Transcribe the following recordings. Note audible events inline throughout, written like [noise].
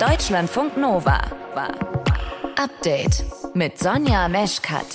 Deutschlandfunk Nova war Update mit Sonja Meschkat.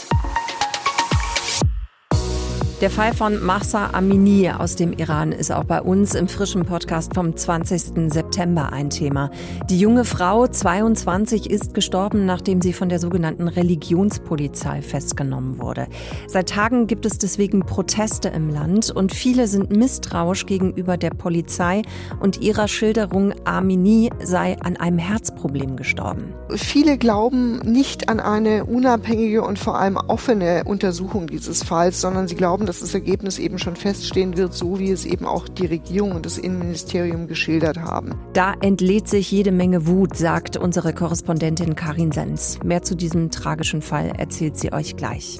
Der Fall von Mahsa Amini aus dem Iran ist auch bei uns im frischen Podcast vom 20. September ein Thema. Die junge Frau, 22, ist gestorben, nachdem sie von der sogenannten Religionspolizei festgenommen wurde. Seit Tagen gibt es deswegen Proteste im Land und viele sind misstrauisch gegenüber der Polizei und ihrer Schilderung, Amini sei an einem Herzproblem gestorben. Viele glauben nicht an eine unabhängige und vor allem offene Untersuchung dieses Falls, sondern sie glauben, dass das Ergebnis eben schon feststehen wird, so wie es eben auch die Regierung und das Innenministerium geschildert haben. Da entlädt sich jede Menge Wut, sagt unsere Korrespondentin Karin Sens. Mehr zu diesem tragischen Fall erzählt sie euch gleich.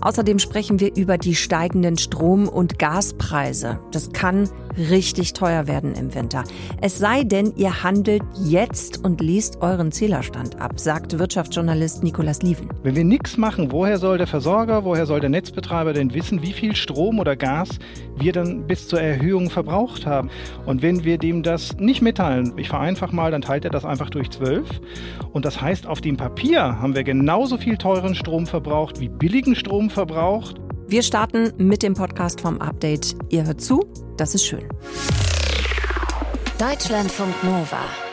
Außerdem sprechen wir über die steigenden Strom- und Gaspreise. Das kann richtig teuer werden im Winter. Es sei denn, ihr handelt jetzt und liest euren Zählerstand ab, sagt Wirtschaftsjournalist Nikolas Lieven. Wenn wir nichts machen, woher soll der Versorger, woher soll der Netzbetreiber denn wissen, wie viel Strom oder Gas wir dann bis zur Erhöhung verbraucht haben? Und wenn wir dem das nicht mitteilen, ich vereinfache mal, dann teilt er das einfach durch zwölf. Und das heißt, auf dem Papier haben wir genauso viel teuren Strom verbraucht wie billigen Strom verbraucht. Wir starten mit dem Podcast vom Update. Ihr hört zu, das ist schön. Deutschlandfunk Nova.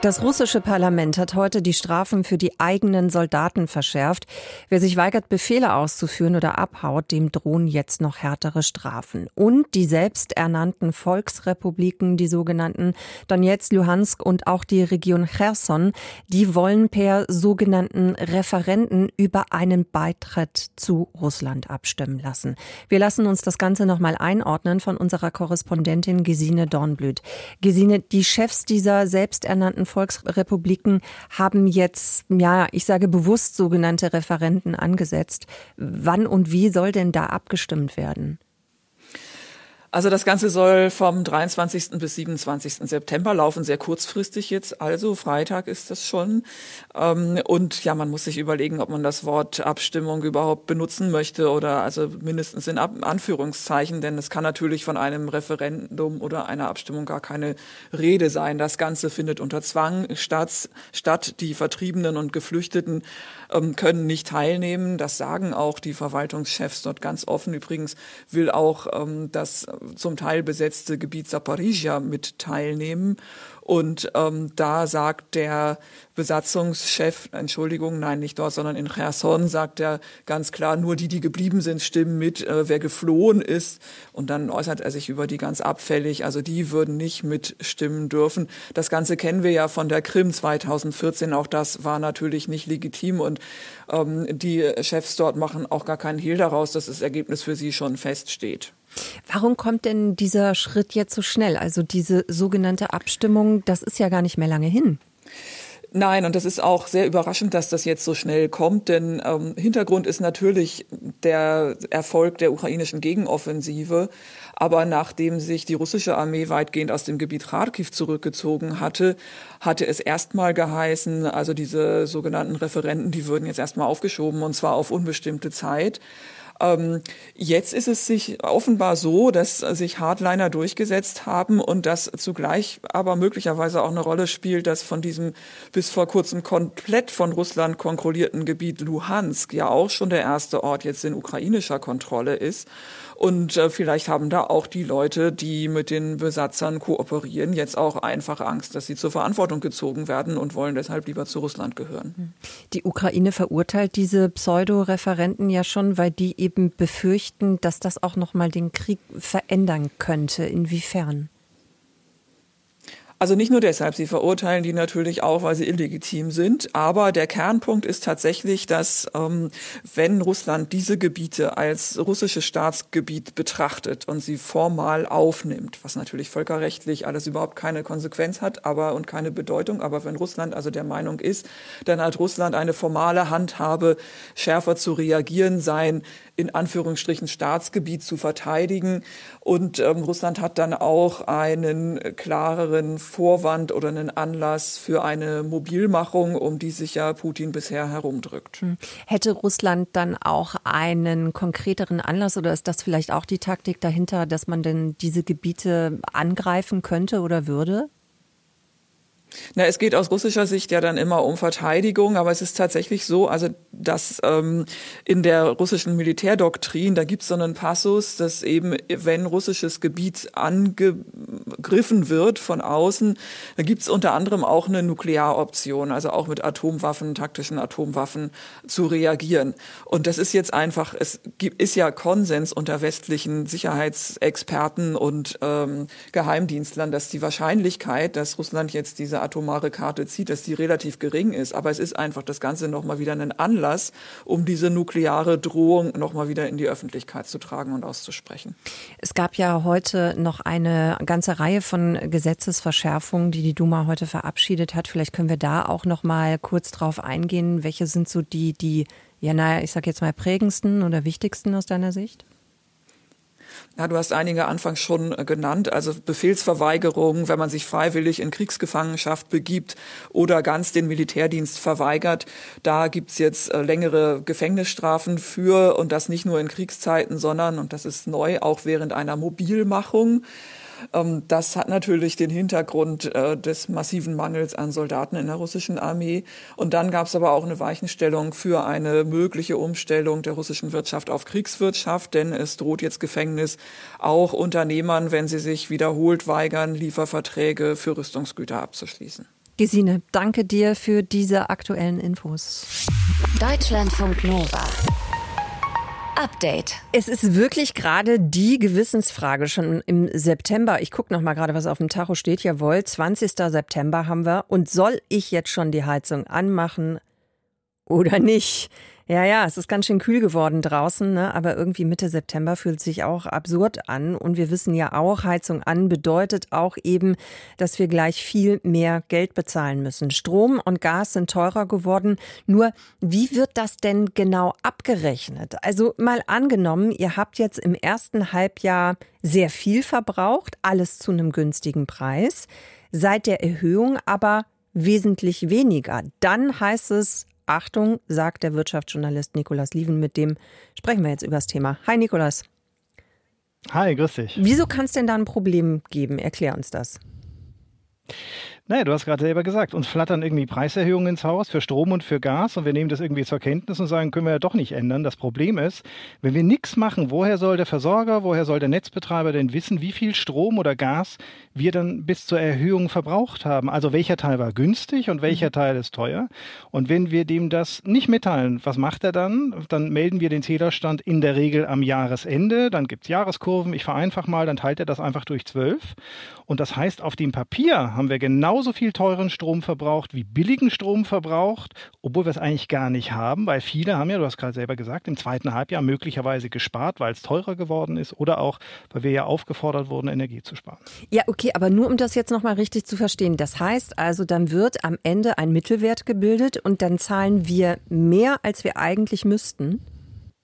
Das russische Parlament hat heute die Strafen für die eigenen Soldaten verschärft. Wer sich weigert, Befehle auszuführen oder abhaut, dem drohen jetzt noch härtere Strafen. Und die selbsternannten Volksrepubliken, die sogenannten Donetsk, Luhansk und auch die Region Cherson, die wollen per sogenannten Referenten über einen Beitritt zu Russland abstimmen lassen. Wir lassen uns das Ganze nochmal einordnen von unserer Korrespondentin Gesine Dornblüt. Gesine, die Chefs dieser selbsternannten Volksrepubliken haben jetzt, ja, ich sage bewusst sogenannte Referenten angesetzt. Wann und wie soll denn da abgestimmt werden? Also das Ganze soll vom 23. bis 27. September laufen, sehr kurzfristig jetzt, also Freitag ist das schon. Ähm, und ja, man muss sich überlegen, ob man das Wort Abstimmung überhaupt benutzen möchte oder also mindestens in Anführungszeichen, denn es kann natürlich von einem Referendum oder einer Abstimmung gar keine Rede sein. Das Ganze findet unter Zwang statt. statt. Die Vertriebenen und Geflüchteten ähm, können nicht teilnehmen. Das sagen auch die Verwaltungschefs dort ganz offen. Übrigens will auch ähm, das zum Teil besetzte Gebiet Zaporizhia mit teilnehmen. Und ähm, da sagt der Besatzungschef, Entschuldigung, nein, nicht dort, sondern in Cherson, sagt er ganz klar, nur die, die geblieben sind, stimmen mit, äh, wer geflohen ist. Und dann äußert er sich über die ganz abfällig, also die würden nicht mitstimmen dürfen. Das Ganze kennen wir ja von der Krim 2014, auch das war natürlich nicht legitim und ähm, die Chefs dort machen auch gar keinen Hehl daraus, dass das Ergebnis für sie schon feststeht. Warum kommt denn dieser Schritt jetzt so schnell? Also diese sogenannte Abstimmung, das ist ja gar nicht mehr lange hin. Nein, und das ist auch sehr überraschend, dass das jetzt so schnell kommt, denn ähm, Hintergrund ist natürlich der Erfolg der ukrainischen Gegenoffensive. Aber nachdem sich die russische Armee weitgehend aus dem Gebiet Kharkiv zurückgezogen hatte, hatte es erstmal geheißen, also diese sogenannten Referenten, die würden jetzt erstmal aufgeschoben und zwar auf unbestimmte Zeit. Ähm, jetzt ist es sich offenbar so, dass sich Hardliner durchgesetzt haben und dass zugleich aber möglicherweise auch eine Rolle spielt, dass von diesem bis vor kurzem komplett von Russland kontrollierten Gebiet Luhansk ja auch schon der erste Ort jetzt in ukrainischer Kontrolle ist. Und äh, vielleicht haben da auch die Leute, die mit den Besatzern kooperieren, jetzt auch einfach Angst, dass sie zur Verantwortung gezogen werden und wollen deshalb lieber zu Russland gehören. Die Ukraine verurteilt diese Pseudo-Referenten ja schon, weil die eben befürchten, dass das auch noch mal den Krieg verändern könnte. Inwiefern? Also nicht nur deshalb, sie verurteilen die natürlich auch, weil sie illegitim sind. Aber der Kernpunkt ist tatsächlich, dass ähm, wenn Russland diese Gebiete als russisches Staatsgebiet betrachtet und sie formal aufnimmt, was natürlich völkerrechtlich alles überhaupt keine Konsequenz hat, aber und keine Bedeutung, aber wenn Russland also der Meinung ist, dann hat Russland eine formale Handhabe, schärfer zu reagieren, sein in Anführungsstrichen Staatsgebiet zu verteidigen. Und ähm, Russland hat dann auch einen klareren Vorwand oder einen Anlass für eine Mobilmachung, um die sich ja Putin bisher herumdrückt. Hm. Hätte Russland dann auch einen konkreteren Anlass oder ist das vielleicht auch die Taktik dahinter, dass man denn diese Gebiete angreifen könnte oder würde? Na, es geht aus russischer Sicht ja dann immer um Verteidigung, aber es ist tatsächlich so, also dass ähm, in der russischen Militärdoktrin, da gibt es so einen Passus, dass eben, wenn russisches Gebiet angegriffen wird von außen, da gibt es unter anderem auch eine Nuklearoption, also auch mit Atomwaffen, taktischen Atomwaffen zu reagieren. Und das ist jetzt einfach, es gibt, ist ja Konsens unter westlichen Sicherheitsexperten und ähm, Geheimdienstlern, dass die Wahrscheinlichkeit, dass Russland jetzt diese atomare Karte zieht, dass die relativ gering ist. Aber es ist einfach das Ganze nochmal wieder ein Anlass, um diese nukleare Drohung nochmal wieder in die Öffentlichkeit zu tragen und auszusprechen. Es gab ja heute noch eine ganze Reihe von Gesetzesverschärfungen, die die Duma heute verabschiedet hat. Vielleicht können wir da auch noch mal kurz drauf eingehen. Welche sind so die, die, ja, naja, ich sag jetzt mal prägendsten oder wichtigsten aus deiner Sicht? Ja, du hast einige anfangs schon äh, genannt, also Befehlsverweigerung, wenn man sich freiwillig in Kriegsgefangenschaft begibt oder ganz den Militärdienst verweigert. Da gibt's jetzt äh, längere Gefängnisstrafen für und das nicht nur in Kriegszeiten, sondern, und das ist neu, auch während einer Mobilmachung. Ähm, das hat natürlich den Hintergrund äh, des massiven Mangels an Soldaten in der russischen Armee. Und dann gab es aber auch eine Weichenstellung für eine mögliche Umstellung der russischen Wirtschaft auf Kriegswirtschaft, denn es droht jetzt Gefängnis auch Unternehmern, wenn sie sich wiederholt weigern, Lieferverträge für Rüstungsgüter abzuschließen. Gesine, danke dir für diese aktuellen Infos. Deutschlandfunk Nova. Update. Es ist wirklich gerade die Gewissensfrage schon im September. Ich gucke noch mal gerade, was auf dem Tacho steht. Jawohl, 20. September haben wir. Und soll ich jetzt schon die Heizung anmachen oder nicht? Ja, ja, es ist ganz schön kühl geworden draußen, ne? aber irgendwie Mitte September fühlt sich auch absurd an. Und wir wissen ja auch, Heizung an bedeutet auch eben, dass wir gleich viel mehr Geld bezahlen müssen. Strom und Gas sind teurer geworden. Nur, wie wird das denn genau abgerechnet? Also mal angenommen, ihr habt jetzt im ersten Halbjahr sehr viel verbraucht, alles zu einem günstigen Preis. Seit der Erhöhung aber wesentlich weniger. Dann heißt es Achtung, sagt der Wirtschaftsjournalist Nikolas Lieven, mit dem sprechen wir jetzt über das Thema. Hi Nikolas. Hi, grüß dich. Wieso kann es denn da ein Problem geben? Erklär uns das. Naja, du hast gerade selber gesagt, uns flattern irgendwie Preiserhöhungen ins Haus für Strom und für Gas und wir nehmen das irgendwie zur Kenntnis und sagen, können wir ja doch nicht ändern. Das Problem ist, wenn wir nichts machen, woher soll der Versorger, woher soll der Netzbetreiber denn wissen, wie viel Strom oder Gas wir dann bis zur Erhöhung verbraucht haben? Also welcher Teil war günstig und welcher mhm. Teil ist teuer? Und wenn wir dem das nicht mitteilen, was macht er dann? Dann melden wir den Zählerstand in der Regel am Jahresende, dann gibt's Jahreskurven, ich vereinfache mal, dann teilt er das einfach durch zwölf. Und das heißt, auf dem Papier haben wir genau genauso viel teuren Strom verbraucht wie billigen Strom verbraucht, obwohl wir es eigentlich gar nicht haben, weil viele haben ja, du hast gerade selber gesagt, im zweiten Halbjahr möglicherweise gespart, weil es teurer geworden ist oder auch, weil wir ja aufgefordert wurden, Energie zu sparen. Ja, okay, aber nur um das jetzt nochmal richtig zu verstehen. Das heißt also, dann wird am Ende ein Mittelwert gebildet und dann zahlen wir mehr, als wir eigentlich müssten?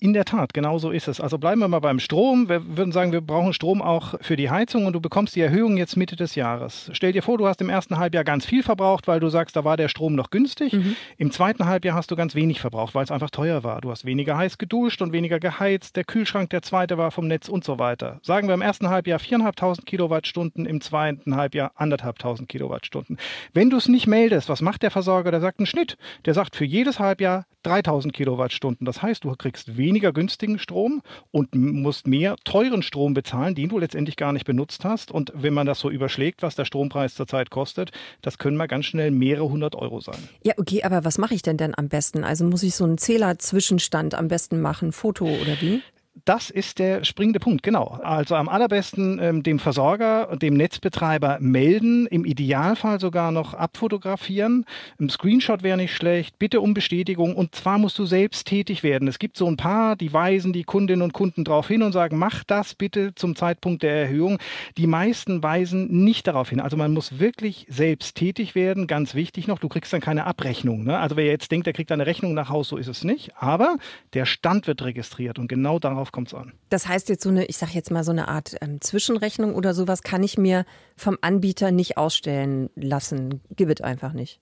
In der Tat, genau so ist es. Also bleiben wir mal beim Strom. Wir würden sagen, wir brauchen Strom auch für die Heizung und du bekommst die Erhöhung jetzt Mitte des Jahres. Stell dir vor, du hast im ersten Halbjahr ganz viel verbraucht, weil du sagst, da war der Strom noch günstig. Mhm. Im zweiten Halbjahr hast du ganz wenig verbraucht, weil es einfach teuer war. Du hast weniger heiß geduscht und weniger geheizt. Der Kühlschrank, der zweite war vom Netz und so weiter. Sagen wir im ersten Halbjahr 4.500 Kilowattstunden, im zweiten Halbjahr 1.500 Kilowattstunden. Wenn du es nicht meldest, was macht der Versorger? Der sagt einen Schnitt. Der sagt für jedes Halbjahr 3.000 Kilowattstunden. Das heißt, du kriegst weniger weniger günstigen Strom und musst mehr teuren Strom bezahlen, den du letztendlich gar nicht benutzt hast. Und wenn man das so überschlägt, was der Strompreis zurzeit kostet, das können mal ganz schnell mehrere hundert Euro sein. Ja, okay, aber was mache ich denn denn am besten? Also muss ich so einen Zählerzwischenstand am besten machen, Foto oder wie? Das ist der springende Punkt, genau. Also am allerbesten ähm, dem Versorger, dem Netzbetreiber melden, im Idealfall sogar noch abfotografieren. Ein Screenshot wäre nicht schlecht, bitte um Bestätigung und zwar musst du selbst tätig werden. Es gibt so ein paar, die weisen die Kundinnen und Kunden darauf hin und sagen, mach das bitte zum Zeitpunkt der Erhöhung. Die meisten weisen nicht darauf hin. Also man muss wirklich selbst tätig werden, ganz wichtig noch, du kriegst dann keine Abrechnung. Ne? Also wer jetzt denkt, er kriegt eine Rechnung nach Hause, so ist es nicht. Aber der Stand wird registriert und genau darauf kommt es an. Das heißt jetzt so eine, ich sage jetzt mal so eine Art ähm, Zwischenrechnung oder sowas kann ich mir vom Anbieter nicht ausstellen lassen. Gibt es einfach nicht.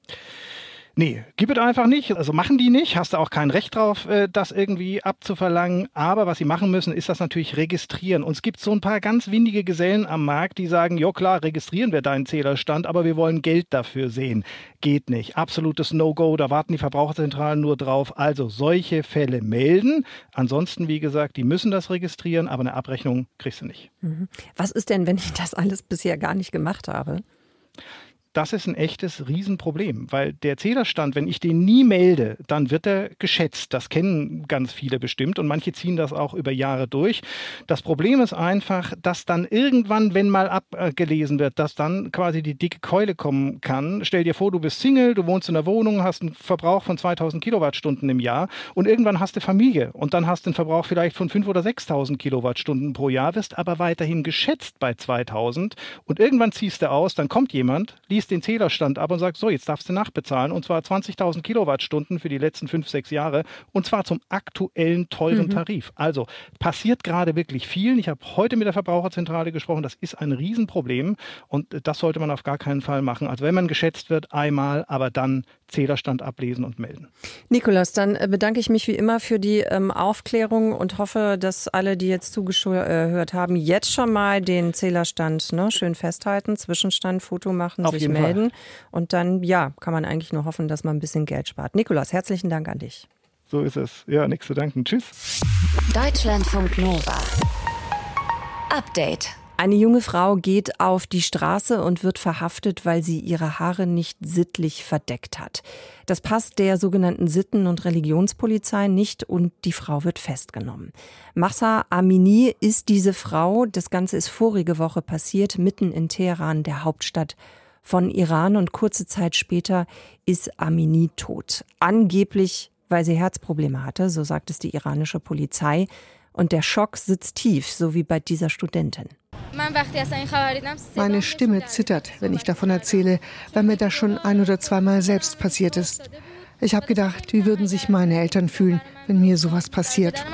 Nee, gib es einfach nicht. Also machen die nicht. Hast du auch kein Recht drauf, äh, das irgendwie abzuverlangen. Aber was sie machen müssen, ist das natürlich registrieren. Und es gibt so ein paar ganz windige Gesellen am Markt, die sagen, ja klar, registrieren wir deinen Zählerstand, aber wir wollen Geld dafür sehen. Geht nicht. Absolutes No-Go. Da warten die Verbraucherzentralen nur drauf. Also solche Fälle melden. Ansonsten, wie gesagt, die müssen das registrieren, aber eine Abrechnung kriegst du nicht. Mhm. Was ist denn, wenn ich das alles bisher gar nicht gemacht habe? Das ist ein echtes Riesenproblem, weil der Zählerstand, wenn ich den nie melde, dann wird er geschätzt. Das kennen ganz viele bestimmt und manche ziehen das auch über Jahre durch. Das Problem ist einfach, dass dann irgendwann, wenn mal abgelesen wird, dass dann quasi die dicke Keule kommen kann. Stell dir vor, du bist Single, du wohnst in einer Wohnung, hast einen Verbrauch von 2000 Kilowattstunden im Jahr und irgendwann hast du Familie und dann hast du einen Verbrauch vielleicht von 5 oder 6000 Kilowattstunden pro Jahr, wirst aber weiterhin geschätzt bei 2000 und irgendwann ziehst du aus, dann kommt jemand, liest liest den Zählerstand ab und sagt, so, jetzt darfst du nachbezahlen und zwar 20.000 Kilowattstunden für die letzten fünf, sechs Jahre und zwar zum aktuellen teuren mhm. Tarif. Also passiert gerade wirklich viel. Ich habe heute mit der Verbraucherzentrale gesprochen. Das ist ein Riesenproblem und das sollte man auf gar keinen Fall machen. Also wenn man geschätzt wird, einmal, aber dann Zählerstand ablesen und melden. Nikolas, dann bedanke ich mich wie immer für die ähm, Aufklärung und hoffe, dass alle, die jetzt zugehört haben, jetzt schon mal den Zählerstand ne, schön festhalten, Zwischenstand, Foto machen, Auf sich melden. Fall. Und dann, ja, kann man eigentlich nur hoffen, dass man ein bisschen Geld spart. Nikolas, herzlichen Dank an dich. So ist es. Ja, nichts zu danken. Tschüss. Deutschlandfunk Nova. Update. Eine junge Frau geht auf die Straße und wird verhaftet, weil sie ihre Haare nicht sittlich verdeckt hat. Das passt der sogenannten Sitten- und Religionspolizei nicht und die Frau wird festgenommen. Mahsa Amini ist diese Frau. Das Ganze ist vorige Woche passiert, mitten in Teheran, der Hauptstadt von Iran. Und kurze Zeit später ist Amini tot. Angeblich, weil sie Herzprobleme hatte, so sagt es die iranische Polizei. Und der Schock sitzt tief, so wie bei dieser Studentin. Meine Stimme zittert, wenn ich davon erzähle, weil mir das schon ein oder zweimal selbst passiert ist. Ich habe gedacht, wie würden sich meine Eltern fühlen, wenn mir sowas passiert.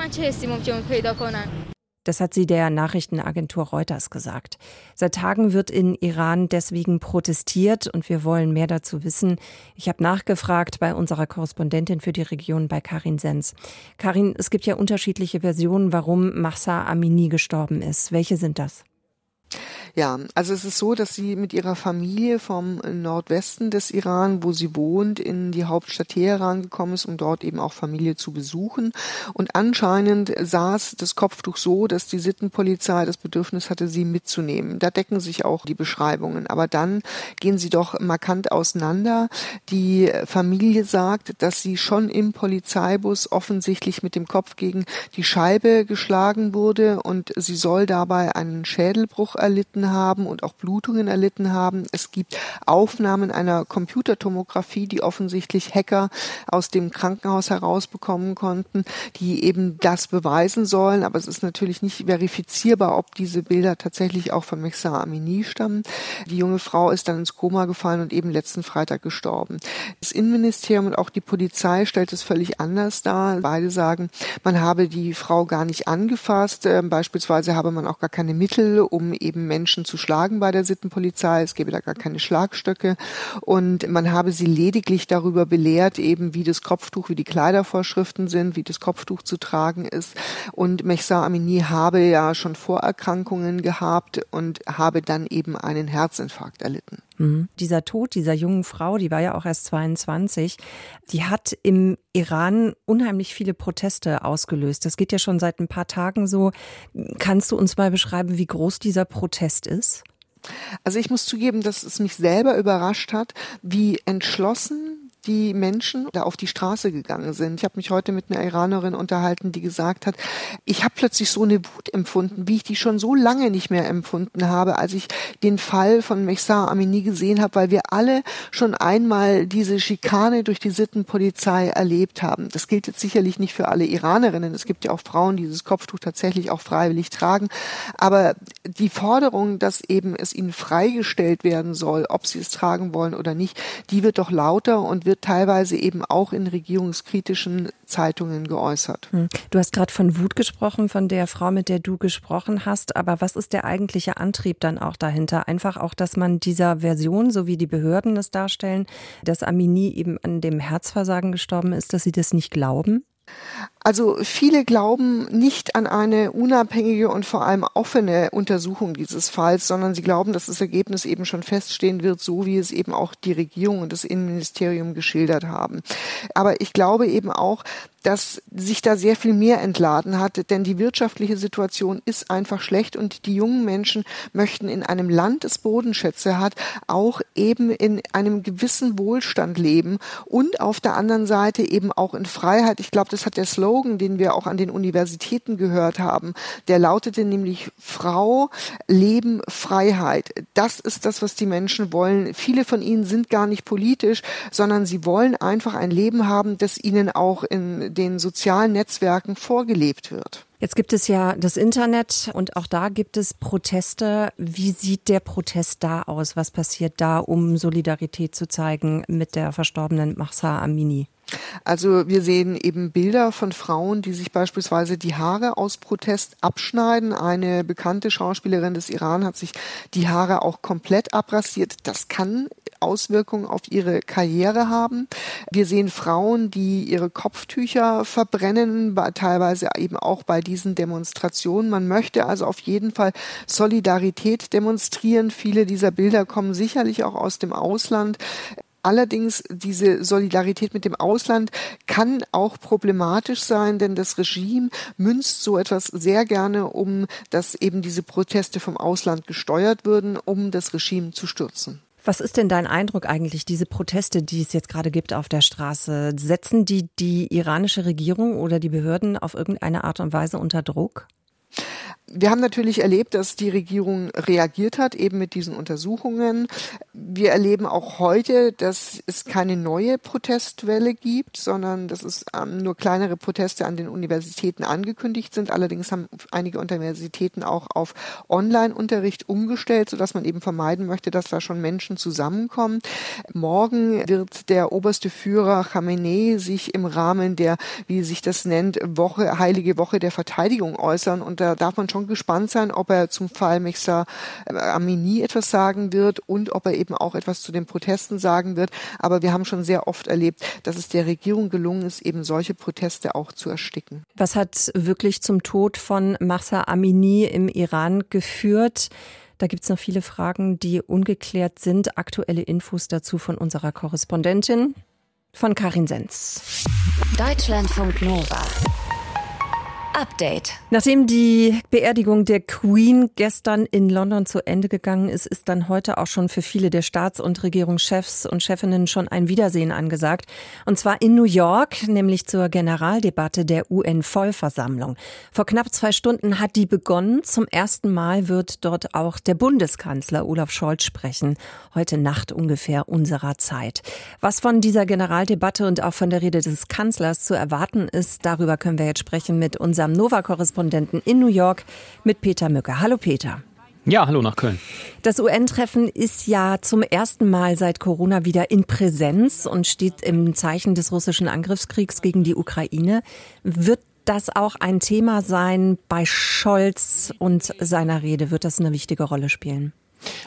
Das hat sie der Nachrichtenagentur Reuters gesagt. Seit Tagen wird in Iran deswegen protestiert und wir wollen mehr dazu wissen. Ich habe nachgefragt bei unserer Korrespondentin für die Region bei Karin Sens. Karin, es gibt ja unterschiedliche Versionen, warum Mahsa Amini gestorben ist. Welche sind das? Ja, also es ist so, dass sie mit ihrer Familie vom Nordwesten des Iran, wo sie wohnt, in die Hauptstadt Teheran gekommen ist, um dort eben auch Familie zu besuchen. Und anscheinend saß das Kopftuch so, dass die Sittenpolizei das Bedürfnis hatte, sie mitzunehmen. Da decken sich auch die Beschreibungen. Aber dann gehen sie doch markant auseinander. Die Familie sagt, dass sie schon im Polizeibus offensichtlich mit dem Kopf gegen die Scheibe geschlagen wurde und sie soll dabei einen Schädelbruch erlitten haben und auch Blutungen erlitten haben. Es gibt Aufnahmen einer Computertomographie, die offensichtlich Hacker aus dem Krankenhaus herausbekommen konnten, die eben das beweisen sollen. Aber es ist natürlich nicht verifizierbar, ob diese Bilder tatsächlich auch von Mehsa Amini stammen. Die junge Frau ist dann ins Koma gefallen und eben letzten Freitag gestorben. Das Innenministerium und auch die Polizei stellt es völlig anders dar. Beide sagen, man habe die Frau gar nicht angefasst. Ähm, beispielsweise habe man auch gar keine Mittel, um eben Menschen Menschen zu schlagen bei der Sittenpolizei. Es gäbe da gar keine Schlagstöcke. Und man habe sie lediglich darüber belehrt, eben wie das Kopftuch, wie die Kleidervorschriften sind, wie das Kopftuch zu tragen ist. Und Mehsa Amini habe ja schon Vorerkrankungen gehabt und habe dann eben einen Herzinfarkt erlitten. Mhm. Dieser Tod dieser jungen Frau, die war ja auch erst 22, die hat im Iran unheimlich viele Proteste ausgelöst. Das geht ja schon seit ein paar Tagen so. Kannst du uns mal beschreiben, wie groß dieser Protest ist? Also ich muss zugeben, dass es mich selber überrascht hat, wie entschlossen die Menschen da auf die Straße gegangen sind. Ich habe mich heute mit einer Iranerin unterhalten, die gesagt hat, ich habe plötzlich so eine Wut empfunden, wie ich die schon so lange nicht mehr empfunden habe, als ich den Fall von Mehsa Amini gesehen habe, weil wir alle schon einmal diese Schikane durch die Sittenpolizei erlebt haben. Das gilt jetzt sicherlich nicht für alle Iranerinnen. Es gibt ja auch Frauen, die dieses Kopftuch tatsächlich auch freiwillig tragen. Aber die Forderung, dass eben es ihnen freigestellt werden soll, ob sie es tragen wollen oder nicht, die wird doch lauter und wird teilweise eben auch in regierungskritischen Zeitungen geäußert. Hm. Du hast gerade von Wut gesprochen, von der Frau, mit der du gesprochen hast. Aber was ist der eigentliche Antrieb dann auch dahinter? Einfach auch, dass man dieser Version, so wie die Behörden es darstellen, dass Amini eben an dem Herzversagen gestorben ist, dass sie das nicht glauben? Also viele glauben nicht an eine unabhängige und vor allem offene Untersuchung dieses Falls, sondern sie glauben, dass das Ergebnis eben schon feststehen wird, so wie es eben auch die Regierung und das Innenministerium geschildert haben. Aber ich glaube eben auch, dass sich da sehr viel mehr entladen hat, denn die wirtschaftliche Situation ist einfach schlecht und die jungen Menschen möchten in einem Land, das Bodenschätze hat, auch eben in einem gewissen Wohlstand leben und auf der anderen Seite eben auch in Freiheit. Ich glaube, das hat der Slogan, den wir auch an den Universitäten gehört haben, der lautete nämlich Frau, Leben, Freiheit. Das ist das, was die Menschen wollen. Viele von ihnen sind gar nicht politisch, sondern sie wollen einfach ein Leben haben, das ihnen auch in den sozialen Netzwerken vorgelebt wird. Jetzt gibt es ja das Internet und auch da gibt es Proteste. Wie sieht der Protest da aus? Was passiert da, um Solidarität zu zeigen mit der verstorbenen Mahsa Amini? Also wir sehen eben Bilder von Frauen, die sich beispielsweise die Haare aus Protest abschneiden. Eine bekannte Schauspielerin des Iran hat sich die Haare auch komplett abrasiert. Das kann Auswirkungen auf ihre Karriere haben. Wir sehen Frauen, die ihre Kopftücher verbrennen, teilweise eben auch bei diesen Demonstrationen. Man möchte also auf jeden Fall Solidarität demonstrieren. Viele dieser Bilder kommen sicherlich auch aus dem Ausland. Allerdings diese Solidarität mit dem Ausland kann auch problematisch sein, denn das Regime münzt so etwas sehr gerne, um dass eben diese Proteste vom Ausland gesteuert würden, um das Regime zu stürzen. Was ist denn dein Eindruck eigentlich, diese Proteste, die es jetzt gerade gibt auf der Straße? Setzen die die iranische Regierung oder die Behörden auf irgendeine Art und Weise unter Druck? Wir haben natürlich erlebt, dass die Regierung reagiert hat, eben mit diesen Untersuchungen. Wir erleben auch heute, dass es keine neue Protestwelle gibt, sondern dass es ähm, nur kleinere Proteste an den Universitäten angekündigt sind. Allerdings haben einige Universitäten auch auf Online-Unterricht umgestellt, sodass man eben vermeiden möchte, dass da schon Menschen zusammenkommen. Morgen wird der oberste Führer Khamenei sich im Rahmen der, wie sich das nennt, Woche, Heilige Woche der Verteidigung äußern. Und da darf man schon schon gespannt sein, ob er zum Fall Mexer äh, Amini etwas sagen wird und ob er eben auch etwas zu den Protesten sagen wird. Aber wir haben schon sehr oft erlebt, dass es der Regierung gelungen ist, eben solche Proteste auch zu ersticken. Was hat wirklich zum Tod von Mahsa Amini im Iran geführt? Da gibt es noch viele Fragen, die ungeklärt sind. Aktuelle Infos dazu von unserer Korrespondentin, von Karin Senz. Deutschlandfunk Nova. Update. Nachdem die Beerdigung der Queen gestern in London zu Ende gegangen ist, ist dann heute auch schon für viele der Staats- und Regierungschefs und Chefinnen schon ein Wiedersehen angesagt. Und zwar in New York, nämlich zur Generaldebatte der UN-Vollversammlung. Vor knapp zwei Stunden hat die begonnen. Zum ersten Mal wird dort auch der Bundeskanzler Olaf Scholz sprechen. Heute Nacht ungefähr unserer Zeit. Was von dieser Generaldebatte und auch von der Rede des Kanzlers zu erwarten ist, darüber können wir jetzt sprechen mit unserem unserem Nova-Korrespondenten in New York mit Peter Mücke. Hallo Peter. Ja, hallo nach Köln. Das UN-Treffen ist ja zum ersten Mal seit Corona wieder in Präsenz und steht im Zeichen des russischen Angriffskriegs gegen die Ukraine. Wird das auch ein Thema sein bei Scholz und seiner Rede? Wird das eine wichtige Rolle spielen?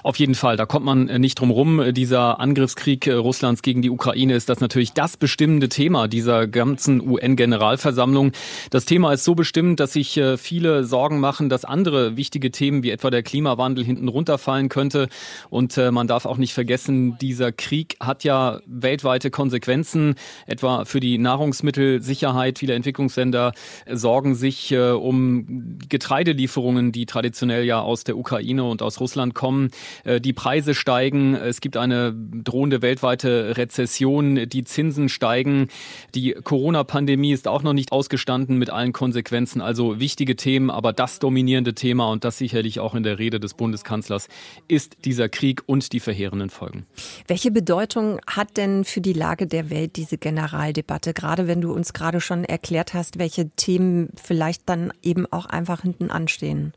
Auf jeden Fall, da kommt man äh, nicht drum rum. Äh, dieser Angriffskrieg äh, Russlands gegen die Ukraine ist das natürlich das bestimmende Thema dieser ganzen UN-Generalversammlung. Das Thema ist so bestimmt, dass sich viele Sorgen machen, dass andere wichtige Themen wie etwa der Klimawandel hinten runterfallen könnte. Und man darf auch nicht vergessen, dieser Krieg hat ja weltweite Konsequenzen, etwa für die Nahrungsmittelsicherheit. Viele Entwicklungsländer sorgen sich um Getreidelieferungen, die traditionell ja aus der Ukraine und aus Russland kommen. Äh, die Preise steigen, es gibt eine drohende weltweite Rezession, die Zinsen steigen, die Corona-Pandemie ist auch noch nicht ausgestanden mit allen Konsequenzen. Also wichtige Themen, aber das dominierende Thema und das sicherlich auch in der Rede des Bundeskanzlers ist dieser Krieg und die verheerenden Folgen. Welche Bedeutung hat denn für die Lage der Welt diese Generaldebatte? Gerade wenn du uns gerade schon erklärt hast, welche Themen vielleicht dann eben auch einfach hinten anstehen.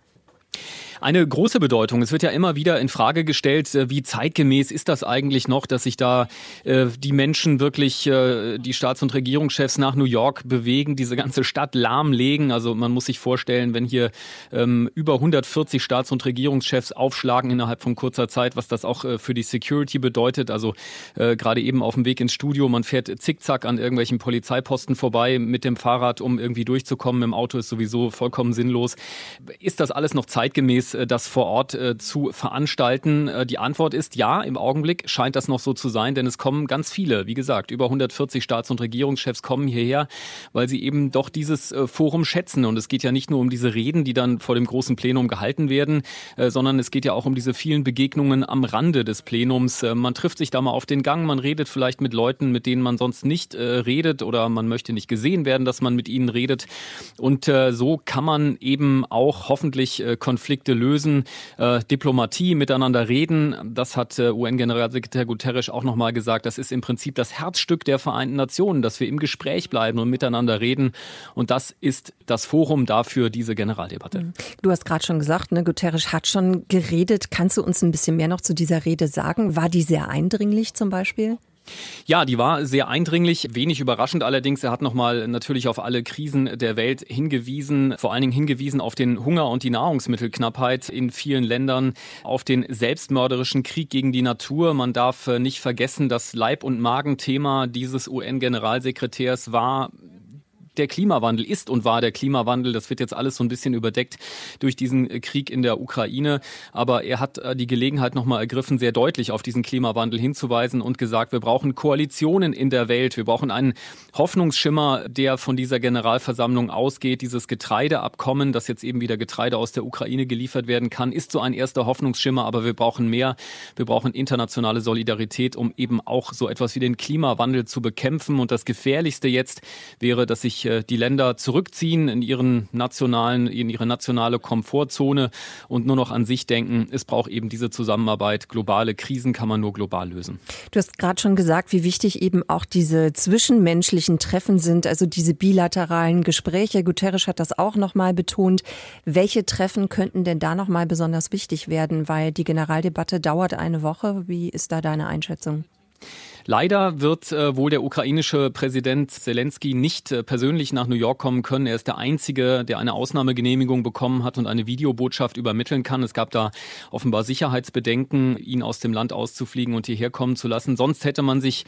Eine große Bedeutung. Es wird ja immer wieder in Frage gestellt, äh, wie zeitgemäß ist das eigentlich noch, dass sich da äh, die Menschen wirklich, äh, die Staats- und Regierungschefs nach New York bewegen, diese ganze Stadt lahmlegen. Also man muss sich vorstellen, wenn hier ähm, über 140 Staats- und Regierungschefs aufschlagen innerhalb von kurzer Zeit, was das auch für die Security bedeutet. Also gerade eben auf dem Weg ins Studio, man fährt zickzack an irgendwelchen Polizeiposten vorbei mit dem Fahrrad, um irgendwie durchzukommen. Im Auto ist sowieso vollkommen sinnlos. Ist das alles noch zeitgemäß? Äh, das vor Ort äh, zu veranstalten? Äh, die Antwort ist ja, im Augenblick scheint das noch so zu sein, denn es kommen ganz viele, wie gesagt, über 140 Staats- und Regierungschefs kommen hierher, weil sie eben doch dieses Forum schätzen. Und es geht ja nicht nur um diese Reden, die dann vor dem großen Plenum gehalten werden, sondern es geht ja auch um diese vielen Begegnungen am Rande des Plenums. Man trifft sich da mal auf den Gang, man redet vielleicht mit Leuten, mit denen man sonst nicht redet oder man möchte nicht gesehen werden, dass man mit ihnen redet. Und so kann man eben auch hoffentlich Konflikte lösen, äh, Diplomatie, miteinander reden. Das hat äh, UN-Generalsekretär Guterres auch nochmal gesagt. Das ist im Prinzip das Herzstück der Vereinten Nationen, dass wir im Gespräch bleiben und miteinander reden. Und das ist das Forum dafür, diese Generaldebatte. Mhm. Du hast gerade schon gesagt, ne, Guterres hat schon geredet. Kannst du uns ein bisschen mehr noch zu dieser Rede sagen? War die sehr eindringlich zum Beispiel? Ja, die war sehr eindringlich, wenig überraschend allerdings. Er hat nochmal natürlich auf alle Krisen der Welt hingewiesen, vor allen Dingen hingewiesen auf den Hunger und die Nahrungsmittelknappheit in vielen Ländern, auf den selbstmörderischen Krieg gegen die Natur. Man darf äh, nicht vergessen, das Leib- und Magenthema dieses UN-Generalsekretärs war der Klimawandel ist und war der Klimawandel. Das wird jetzt alles so ein bisschen überdeckt durch diesen äh, Krieg in der Ukraine. Aber er hat äh, die Gelegenheit nochmal ergriffen, sehr deutlich auf diesen Klimawandel hinzuweisen und gesagt, wir brauchen Koalitionen in der Welt. Wir brauchen einen Hoffnungsschimmer, der von dieser Generalversammlung ausgeht. Dieses Getreideabkommen, das jetzt eben wieder Getreide aus der Ukraine geliefert werden kann, ist so ein erster Hoffnungsschimmer. Aber wir brauchen mehr. Wir brauchen internationale Solidarität, um eben auch so etwas wie den Klimawandel zu bekämpfen. Und das Gefährlichste jetzt wäre, dass sich äh, die Länder zurückziehen in ihren nationalen, in ihre nationale Komfortzone und nur noch an sich denken. Es braucht eben diese Zusammenarbeit. Globale Krisen kann man nur global lösen. Du hast gerade schon gesagt, wie wichtig eben auch diese zwischenmenschlichen Treffen sind, also diese bilateralen Gespräche. Guterres hat das auch noch mal betont. Welche Treffen könnten denn da noch mal besonders wichtig werden, weil die Generaldebatte dauert eine Woche. Wie ist da deine Einschätzung? Leider wird äh, wohl der ukrainische Präsident Zelensky nicht äh, persönlich nach New York kommen können. Er ist der Einzige, der eine Ausnahmegenehmigung bekommen hat und eine Videobotschaft übermitteln kann. Es gab da offenbar Sicherheitsbedenken, ihn aus dem Land auszufliegen und hierher kommen zu lassen. Sonst hätte man sich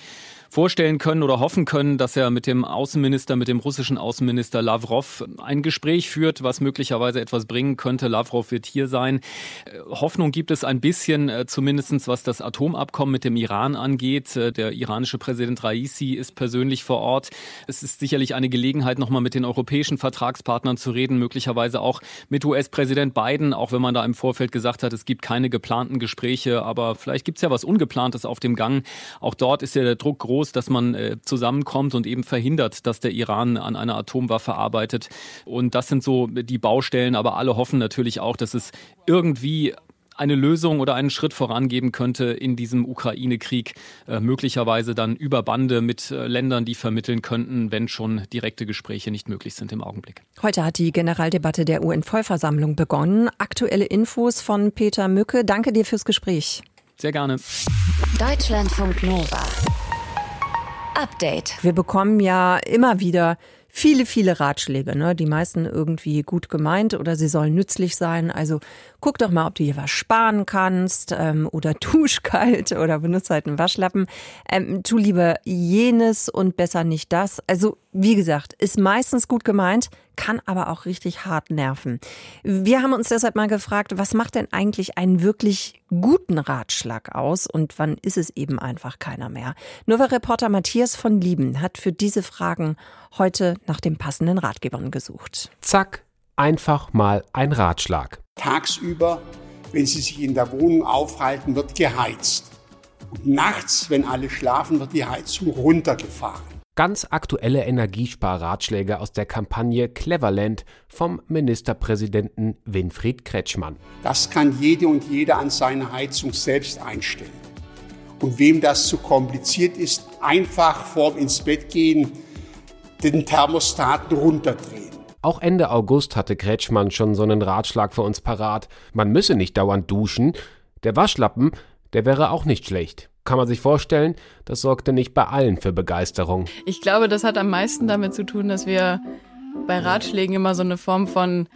vorstellen können oder hoffen können, dass er mit dem Außenminister, mit dem russischen Außenminister Lavrov ein Gespräch führt, was möglicherweise etwas bringen könnte. Lavrov wird hier sein. Äh, Hoffnung gibt es ein bisschen, äh, zumindestens was das Atomabkommen mit dem Iran angeht. Äh, der iranische Präsident Raisi ist persönlich vor Ort. Es ist sicherlich eine Gelegenheit, nochmal mit den europäischen Vertragspartnern zu reden, möglicherweise auch mit US-Präsident Biden, auch wenn man da im Vorfeld gesagt hat, es gibt keine geplanten Gespräche, aber vielleicht gibt es ja was Ungeplantes auf dem Gang. Auch dort ist ja der Druck groß groß, dass man äh, zusammenkommt und eben verhindert, dass der Iran an einer Atomwaffe arbeitet. Und das sind so die Baustellen, aber alle hoffen natürlich auch, dass es irgendwie eine Lösung oder einen Schritt vorangeben könnte in diesem Ukraine-Krieg, äh, möglicherweise dann über Bande mit äh, Ländern, die vermitteln könnten, wenn schon direkte Gespräche nicht möglich sind im Augenblick. Heute hat die Generaldebatte der UN-Vollversammlung begonnen. Aktuelle Infos von Peter Mücke. Danke dir fürs Gespräch. Sehr gerne. Deutschlandfunk Nova. Update. Wir bekommen ja immer wieder viele, viele Ratschläge. Ne? Die meisten irgendwie gut gemeint oder sie sollen nützlich sein. Also guck doch mal, ob du hier was sparen kannst ähm, oder [laughs] dusch kalt oder benutze halt einen Waschlappen. Ähm, tu lieber jenes und besser nicht das. Also wie gesagt, ist meistens gut gemeint, kann aber auch richtig hart nerven. Wir haben uns deshalb mal gefragt, was macht denn eigentlich einen wirklich guten Ratschlag aus und wann ist es eben einfach keiner mehr? Nova-Reporter Matthias von Lieben hat für diese Fragen heute nach dem passenden Ratgebern gesucht. Zack, einfach mal ein Ratschlag. Tagsüber, wenn Sie sich in der Wohnung aufhalten, wird geheizt. Und nachts, wenn alle schlafen, wird die Heizung runtergefahren ganz aktuelle Energiesparratschläge aus der Kampagne Cleverland vom Ministerpräsidenten Winfried Kretschmann. Das kann jede und jeder an seiner Heizung selbst einstellen. Und wem das zu kompliziert ist, einfach vorm ins Bett gehen, den Thermostaten runterdrehen. Auch Ende August hatte Kretschmann schon so einen Ratschlag für uns parat. Man müsse nicht dauernd duschen. Der Waschlappen, der wäre auch nicht schlecht. Kann man sich vorstellen, das sorgte nicht bei allen für Begeisterung. Ich glaube, das hat am meisten damit zu tun, dass wir bei Ratschlägen immer so eine Form von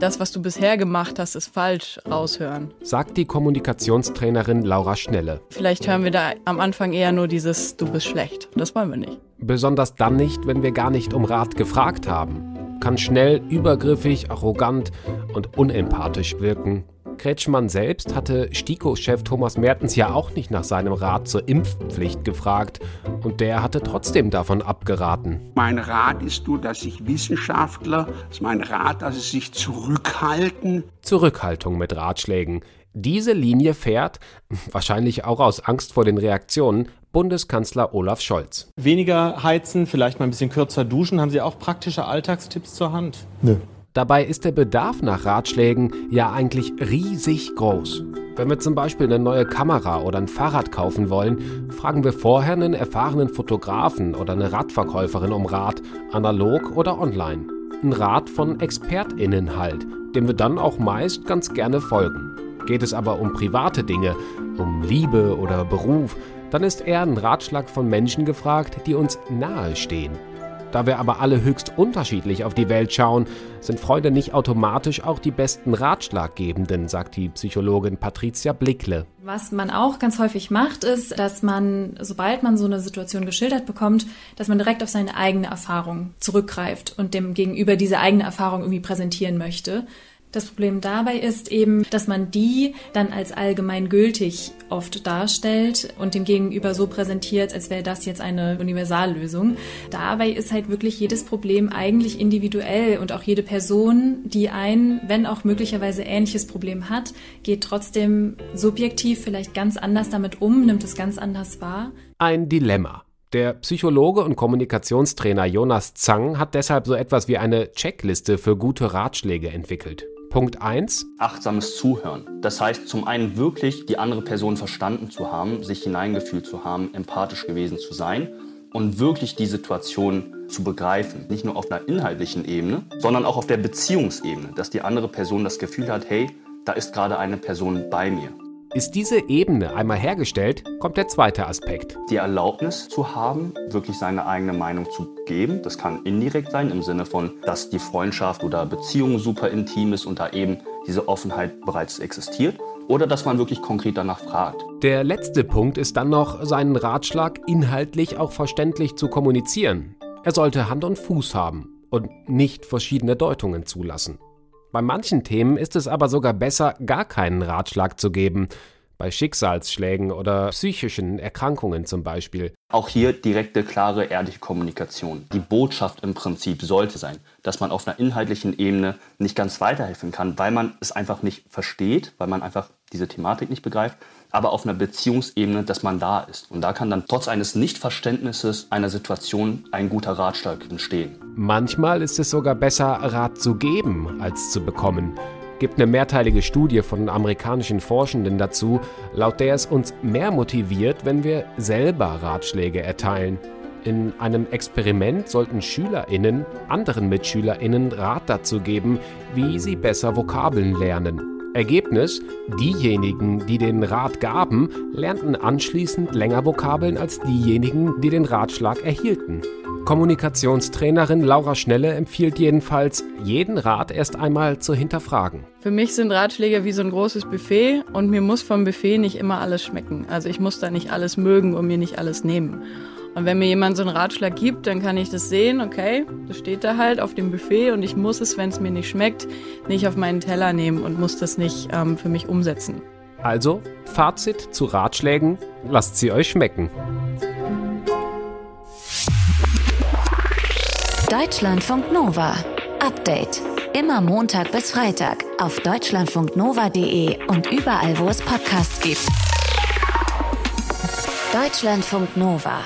das, was du bisher gemacht hast, ist falsch raushören. Sagt die Kommunikationstrainerin Laura Schnelle. Vielleicht hören wir da am Anfang eher nur dieses Du bist schlecht. Das wollen wir nicht. Besonders dann nicht, wenn wir gar nicht um Rat gefragt haben. Kann schnell, übergriffig, arrogant und unempathisch wirken. Kretschmann selbst hatte STIKO-Chef Thomas Mertens ja auch nicht nach seinem Rat zur Impfpflicht gefragt und der hatte trotzdem davon abgeraten. Mein Rat ist nur, dass sich Wissenschaftler, das ist mein Rat, dass sie sich zurückhalten. Zurückhaltung mit Ratschlägen. Diese Linie fährt, wahrscheinlich auch aus Angst vor den Reaktionen, Bundeskanzler Olaf Scholz. Weniger heizen, vielleicht mal ein bisschen kürzer duschen. Haben Sie auch praktische Alltagstipps zur Hand? Nö. Dabei ist der Bedarf nach Ratschlägen ja eigentlich riesig groß. Wenn wir zum Beispiel eine neue Kamera oder ein Fahrrad kaufen wollen, fragen wir vorher einen erfahrenen Fotografen oder eine Radverkäuferin um Rat, analog oder online. Ein Rat von ExpertInnen halt, dem wir dann auch meist ganz gerne folgen. Geht es aber um private Dinge, um Liebe oder Beruf, dann ist eher ein Ratschlag von Menschen gefragt, die uns nahestehen. Da wir aber alle höchst unterschiedlich auf die Welt schauen, sind Freunde nicht automatisch auch die besten Ratschlaggebenden, sagt die Psychologin Patricia Blickle. Was man auch ganz häufig macht, ist, dass man, sobald man so eine Situation geschildert bekommt, dass man direkt auf seine eigene Erfahrung zurückgreift und dem Gegenüber diese eigene Erfahrung irgendwie präsentieren möchte. Das Problem dabei ist eben, dass man die dann als allgemeingültig oft darstellt und dem Gegenüber so präsentiert, als wäre das jetzt eine Universallösung. Dabei ist halt wirklich jedes Problem eigentlich individuell und auch jede Person, die ein, wenn auch möglicherweise ähnliches Problem hat, geht trotzdem subjektiv vielleicht ganz anders damit um, nimmt es ganz anders wahr. Ein Dilemma. Der Psychologe und Kommunikationstrainer Jonas Zang hat deshalb so etwas wie eine Checkliste für gute Ratschläge entwickelt. Punkt 1. Achtsames Zuhören. Das heißt, zum einen wirklich die andere Person verstanden zu haben, sich hineingefühlt zu haben, empathisch gewesen zu sein und wirklich die Situation zu begreifen. Nicht nur auf einer inhaltlichen Ebene, sondern auch auf der Beziehungsebene, dass die andere Person das Gefühl hat, hey, da ist gerade eine Person bei mir. Ist diese Ebene einmal hergestellt, kommt der zweite Aspekt. Die Erlaubnis zu haben, wirklich seine eigene Meinung zu geben. Das kann indirekt sein, im Sinne von, dass die Freundschaft oder Beziehung super intim ist und da eben diese Offenheit bereits existiert. Oder dass man wirklich konkret danach fragt. Der letzte Punkt ist dann noch, seinen Ratschlag inhaltlich auch verständlich zu kommunizieren. Er sollte Hand und Fuß haben und nicht verschiedene Deutungen zulassen. Bei manchen Themen ist es aber sogar besser, gar keinen Ratschlag zu geben. Bei Schicksalsschlägen oder psychischen Erkrankungen zum Beispiel. Auch hier direkte, klare, ehrliche Kommunikation. Die Botschaft im Prinzip sollte sein, dass man auf einer inhaltlichen Ebene nicht ganz weiterhelfen kann, weil man es einfach nicht versteht, weil man einfach diese Thematik nicht begreift, aber auf einer Beziehungsebene, dass man da ist. Und da kann dann trotz eines Nichtverständnisses einer Situation ein guter Ratschlag entstehen. Manchmal ist es sogar besser, Rat zu geben, als zu bekommen. Gibt eine mehrteilige Studie von amerikanischen Forschenden dazu, laut der es uns mehr motiviert, wenn wir selber Ratschläge erteilen. In einem Experiment sollten SchülerInnen anderen MitschülerInnen Rat dazu geben, wie sie besser Vokabeln lernen. Ergebnis: Diejenigen, die den Rat gaben, lernten anschließend länger Vokabeln als diejenigen, die den Ratschlag erhielten. Kommunikationstrainerin Laura Schnelle empfiehlt jedenfalls, jeden Rat erst einmal zu hinterfragen. Für mich sind Ratschläge wie so ein großes Buffet und mir muss vom Buffet nicht immer alles schmecken. Also ich muss da nicht alles mögen und mir nicht alles nehmen. Und wenn mir jemand so einen Ratschlag gibt, dann kann ich das sehen, okay, das steht da halt auf dem Buffet und ich muss es, wenn es mir nicht schmeckt, nicht auf meinen Teller nehmen und muss das nicht ähm, für mich umsetzen. Also, Fazit zu Ratschlägen, lasst sie euch schmecken. Deutschlandfunk Nova. Update. Immer Montag bis Freitag auf deutschlandfunknova.de und überall, wo es Podcasts gibt. Deutschlandfunk Nova.